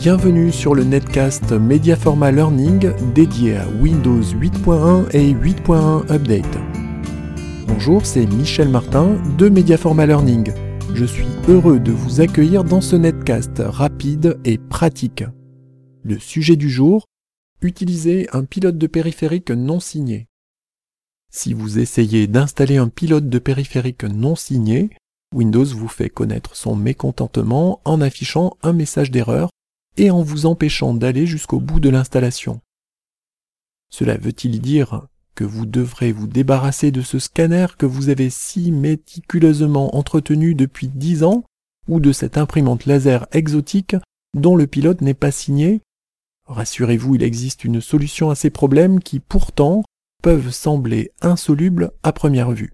Bienvenue sur le netcast Mediaforma Learning dédié à Windows 8.1 et 8.1 Update. Bonjour, c'est Michel Martin de Mediaforma Learning. Je suis heureux de vous accueillir dans ce netcast rapide et pratique. Le sujet du jour Utiliser un pilote de périphérique non signé. Si vous essayez d'installer un pilote de périphérique non signé, Windows vous fait connaître son mécontentement en affichant un message d'erreur et en vous empêchant d'aller jusqu'au bout de l'installation. Cela veut-il dire que vous devrez vous débarrasser de ce scanner que vous avez si méticuleusement entretenu depuis dix ans ou de cette imprimante laser exotique dont le pilote n'est pas signé? Rassurez-vous, il existe une solution à ces problèmes qui pourtant peuvent sembler insolubles à première vue.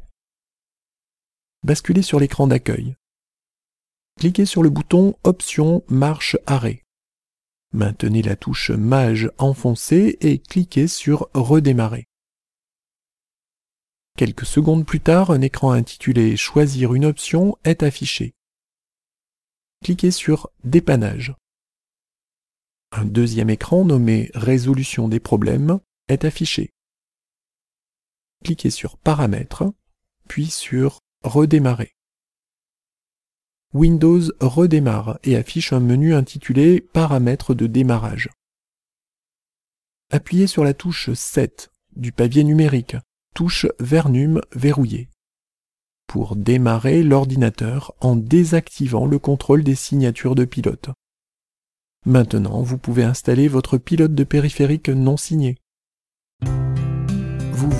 Basculez sur l'écran d'accueil. Cliquez sur le bouton Options Marche Arrêt. Maintenez la touche Mage enfoncée et cliquez sur Redémarrer. Quelques secondes plus tard, un écran intitulé Choisir une option est affiché. Cliquez sur Dépannage. Un deuxième écran nommé Résolution des problèmes est affiché. Cliquez sur Paramètres, puis sur Redémarrer. Windows redémarre et affiche un menu intitulé Paramètres de démarrage. Appuyez sur la touche 7 du papier numérique, touche Vernum verrouillée, pour démarrer l'ordinateur en désactivant le contrôle des signatures de pilote. Maintenant, vous pouvez installer votre pilote de périphérique non signé.